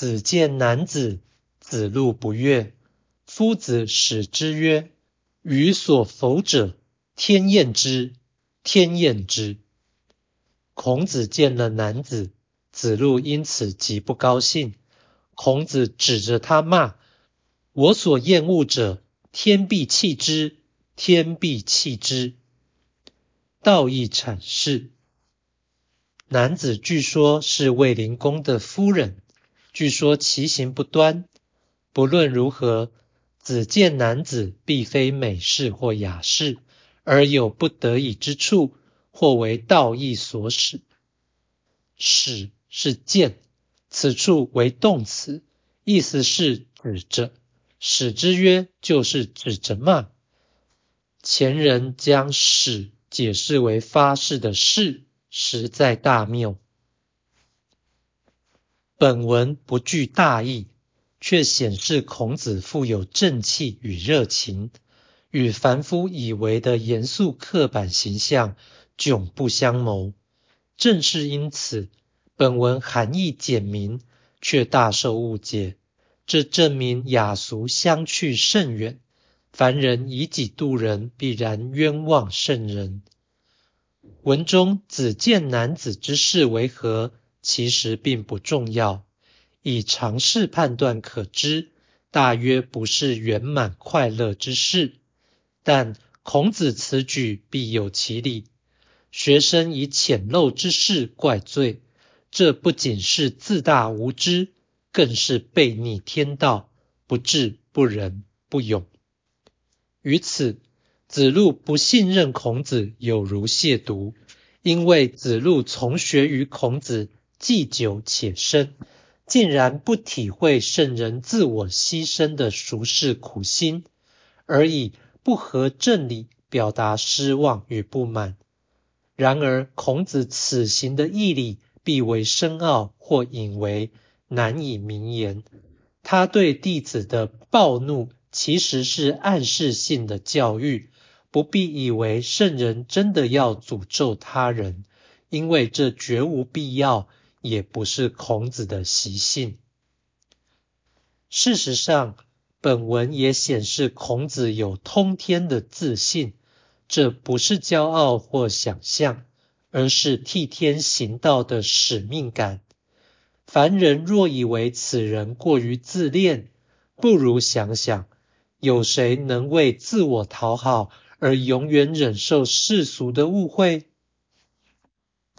子见男子，子路不悦。夫子使之曰：“予所否者，天厌之，天厌之。”孔子见了男子，子路因此极不高兴。孔子指着他骂：“我所厌恶者，天必弃之，天必弃之。”道义阐释：男子据说是卫灵公的夫人，据说其行不端。不论如何。子见男子，必非美事或雅事，而有不得已之处，或为道义所使。使是见，此处为动词，意思是指着。使之曰，就是指着骂。前人将使解释为发誓的誓，实在大谬。本文不具大义。却显示孔子富有正气与热情，与凡夫以为的严肃刻板形象迥不相谋。正是因此，本文含义简明，却大受误解。这证明雅俗相去甚远，凡人以己度人，必然冤枉圣人。文中子见男子之事为何，其实并不重要。以常识判断可知，大约不是圆满快乐之事。但孔子此举必有其理。学生以浅陋之事怪罪，这不仅是自大无知，更是悖逆天道，不智不仁不勇。于此，子路不信任孔子，有如亵渎，因为子路从学于孔子，既久且深。竟然不体会圣人自我牺牲的俗世苦心，而以不合正理表达失望与不满。然而孔子此行的义理必为深奥或隐微，难以明言。他对弟子的暴怒其实是暗示性的教育，不必以为圣人真的要诅咒他人，因为这绝无必要。也不是孔子的习性。事实上，本文也显示孔子有通天的自信，这不是骄傲或想象，而是替天行道的使命感。凡人若以为此人过于自恋，不如想想，有谁能为自我讨好而永远忍受世俗的误会？